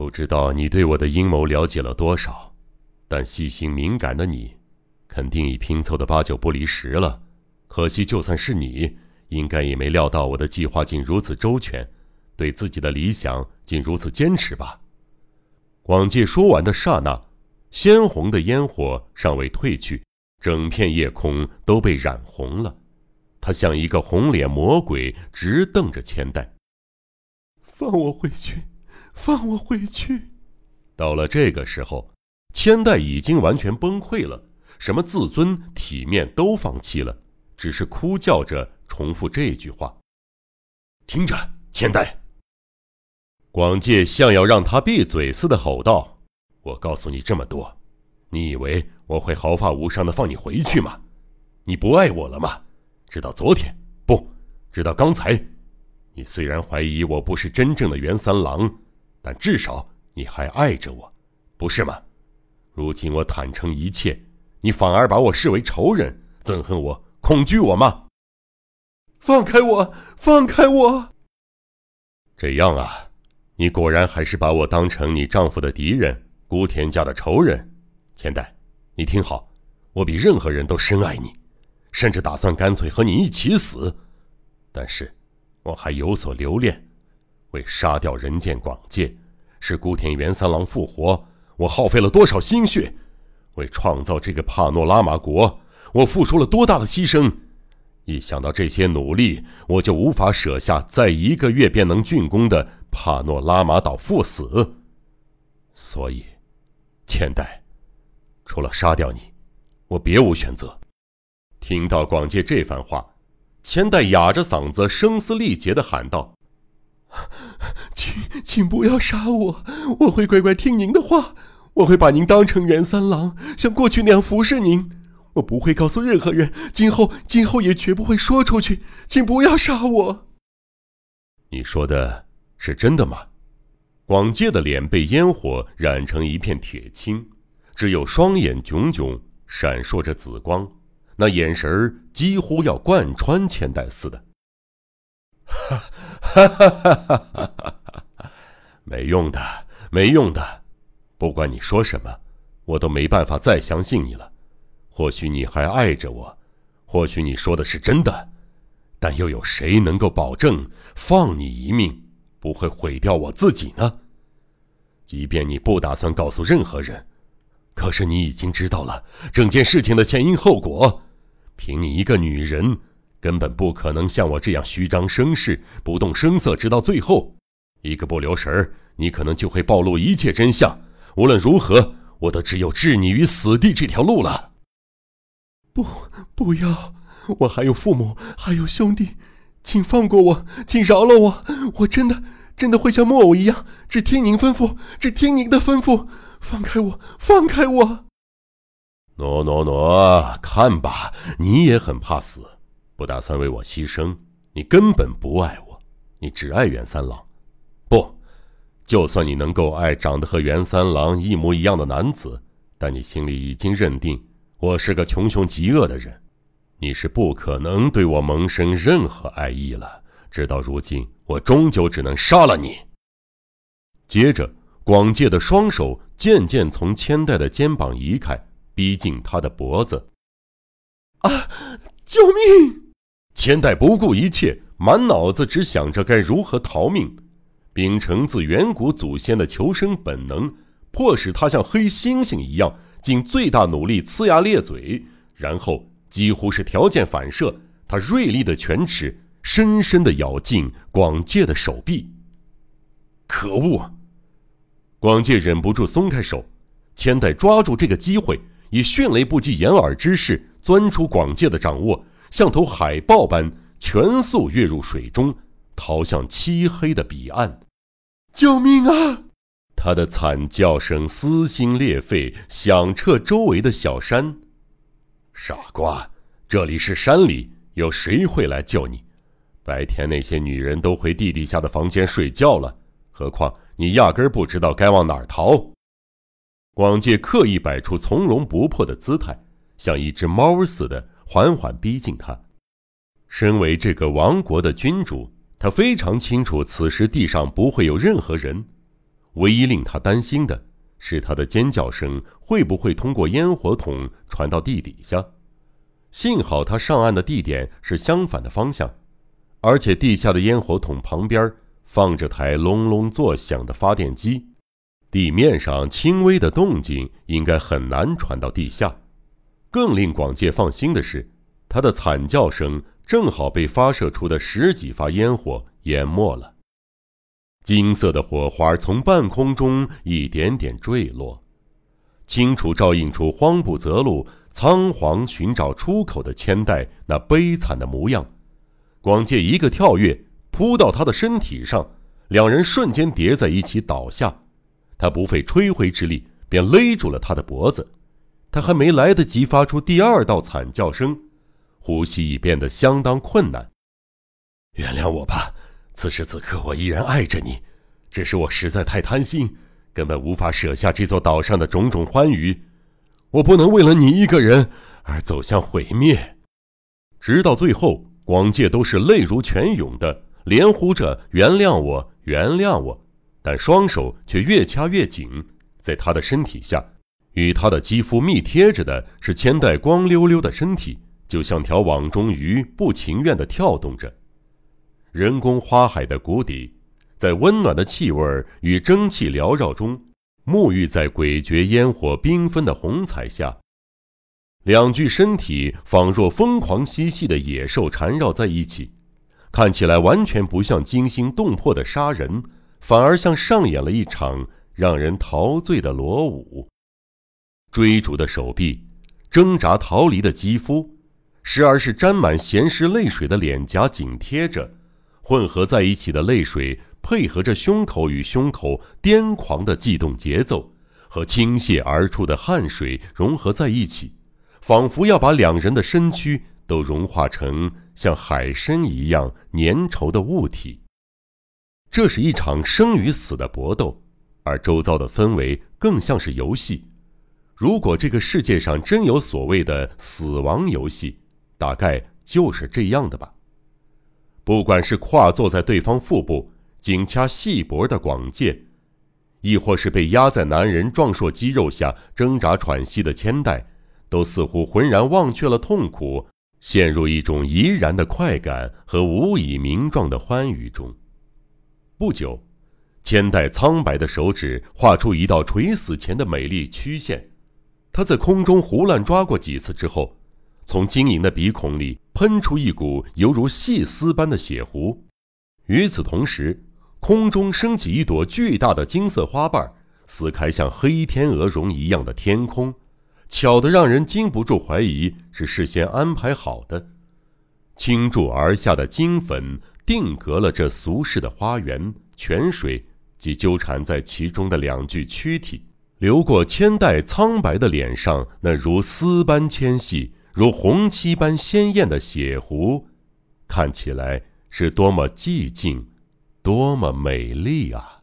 不知道你对我的阴谋了解了多少，但细心敏感的你，肯定已拼凑的八九不离十了。可惜，就算是你，应该也没料到我的计划竟如此周全，对自己的理想竟如此坚持吧。广介说完的刹那，鲜红的烟火尚未褪去，整片夜空都被染红了。他像一个红脸魔鬼，直瞪着千代。放我回去，放我回去！到了这个时候，千代已经完全崩溃了，什么自尊、体面都放弃了，只是哭叫着重复这句话：“听着，千代。”广介像要让他闭嘴似的吼道：“我告诉你这么多，你以为我会毫发无伤的放你回去吗？你不爱我了吗？直到昨天，不，直到刚才，你虽然怀疑我不是真正的袁三郎，但至少你还爱着我，不是吗？如今我坦诚一切，你反而把我视为仇人，憎恨我，恐惧我吗？放开我，放开我！这样啊。”你果然还是把我当成你丈夫的敌人，孤田家的仇人，千代，你听好，我比任何人都深爱你，甚至打算干脆和你一起死。但是，我还有所留恋，为杀掉人见广介，使孤田元三郎复活，我耗费了多少心血？为创造这个帕诺拉玛国，我付出了多大的牺牲？一想到这些努力，我就无法舍下在一个月便能竣工的。帕诺拉玛岛赴死，所以，千代，除了杀掉你，我别无选择。听到广介这番话，千代哑着嗓子，声嘶力竭的喊道：“ 请，请不要杀我！我会乖乖听您的话，我会把您当成袁三郎，像过去那样服侍您。我不会告诉任何人，今后，今后也绝不会说出去。请不要杀我！”你说的。是真的吗？广介的脸被烟火染成一片铁青，只有双眼炯炯闪烁着紫光，那眼神几乎要贯穿千代似的。哈，哈哈哈哈哈哈！没用的，没用的，不管你说什么，我都没办法再相信你了。或许你还爱着我，或许你说的是真的，但又有谁能够保证放你一命？不会毁掉我自己呢。即便你不打算告诉任何人，可是你已经知道了整件事情的前因后果。凭你一个女人，根本不可能像我这样虚张声势、不动声色，直到最后，一个不留神儿，你可能就会暴露一切真相。无论如何，我都只有置你于死地这条路了。不，不要！我还有父母，还有兄弟。请放过我，请饶了我！我真的真的会像木偶一样，只听您吩咐，只听您的吩咐。放开我，放开我！挪挪挪，看吧，你也很怕死，不打算为我牺牲。你根本不爱我，你只爱袁三郎。不，就算你能够爱长得和袁三郎一模一样的男子，但你心里已经认定我是个穷凶极恶的人。你是不可能对我萌生任何爱意了。直到如今，我终究只能杀了你。接着，广介的双手渐渐从千代的肩膀移开，逼近他的脖子。啊！救命！千代不顾一切，满脑子只想着该如何逃命。秉承自远古祖先的求生本能，迫使他像黑猩猩一样，尽最大努力呲牙咧嘴，然后。几乎是条件反射，他锐利的犬齿深深的咬进广介的手臂。可恶！啊广介忍不住松开手，千代抓住这个机会，以迅雷不及掩耳之势钻出广介的掌握，像头海豹般全速跃入水中，逃向漆黑的彼岸。救命啊！他的惨叫声撕心裂肺，响彻周围的小山。傻瓜，这里是山里，有谁会来救你？白天那些女人都回地底下的房间睡觉了，何况你压根儿不知道该往哪儿逃。广介刻意摆出从容不迫的姿态，像一只猫似的缓缓逼近他。身为这个王国的君主，他非常清楚此时地上不会有任何人。唯一令他担心的是他的尖叫声会不会通过烟火筒传到地底下。幸好他上岸的地点是相反的方向，而且地下的烟火筒旁边放着台隆隆作响的发电机，地面上轻微的动静应该很难传到地下。更令广介放心的是，他的惨叫声正好被发射出的十几发烟火淹没了。金色的火花从半空中一点点坠落，清楚照映出慌不择路。仓皇寻找出口的千代那悲惨的模样，广介一个跳跃扑到他的身体上，两人瞬间叠在一起倒下。他不费吹灰之力便勒住了他的脖子，他还没来得及发出第二道惨叫声，呼吸已变得相当困难。原谅我吧，此时此刻我依然爱着你，只是我实在太贪心，根本无法舍下这座岛上的种种欢愉。我不能为了你一个人而走向毁灭，直到最后，广界都是泪如泉涌的，连呼着“原谅我，原谅我”，但双手却越掐越紧。在他的身体下，与他的肌肤密贴着的是千代光溜溜的身体，就像条网中鱼，不情愿地跳动着。人工花海的谷底，在温暖的气味与蒸汽缭绕中。沐浴在诡谲烟火缤纷的红彩下，两具身体仿若疯狂嬉戏的野兽缠绕在一起，看起来完全不像惊心动魄的杀人，反而像上演了一场让人陶醉的裸舞。追逐的手臂，挣扎逃离的肌肤，时而是沾满咸湿泪水的脸颊紧贴着，混合在一起的泪水。配合着胸口与胸口癫狂的悸动节奏，和倾泻而出的汗水融合在一起，仿佛要把两人的身躯都融化成像海参一样粘稠的物体。这是一场生与死的搏斗，而周遭的氛围更像是游戏。如果这个世界上真有所谓的死亡游戏，大概就是这样的吧。不管是跨坐在对方腹部。紧掐细脖的广介，亦或是被压在男人壮硕肌肉下挣扎喘息的千代，都似乎浑然忘却了痛苦，陷入一种怡然的快感和无以名状的欢愉中。不久，千代苍白的手指画出一道垂死前的美丽曲线，他在空中胡乱抓过几次之后，从晶莹的鼻孔里喷出一股犹如细丝般的血糊。与此同时，空中升起一朵巨大的金色花瓣，撕开像黑天鹅绒一样的天空，巧得让人禁不住怀疑是事先安排好的。倾注而下的金粉定格了这俗世的花园、泉水及纠缠在其中的两具躯体，流过千代苍白的脸上，那如丝般纤细、如红漆般鲜艳的血湖，看起来是多么寂静。多么美丽啊！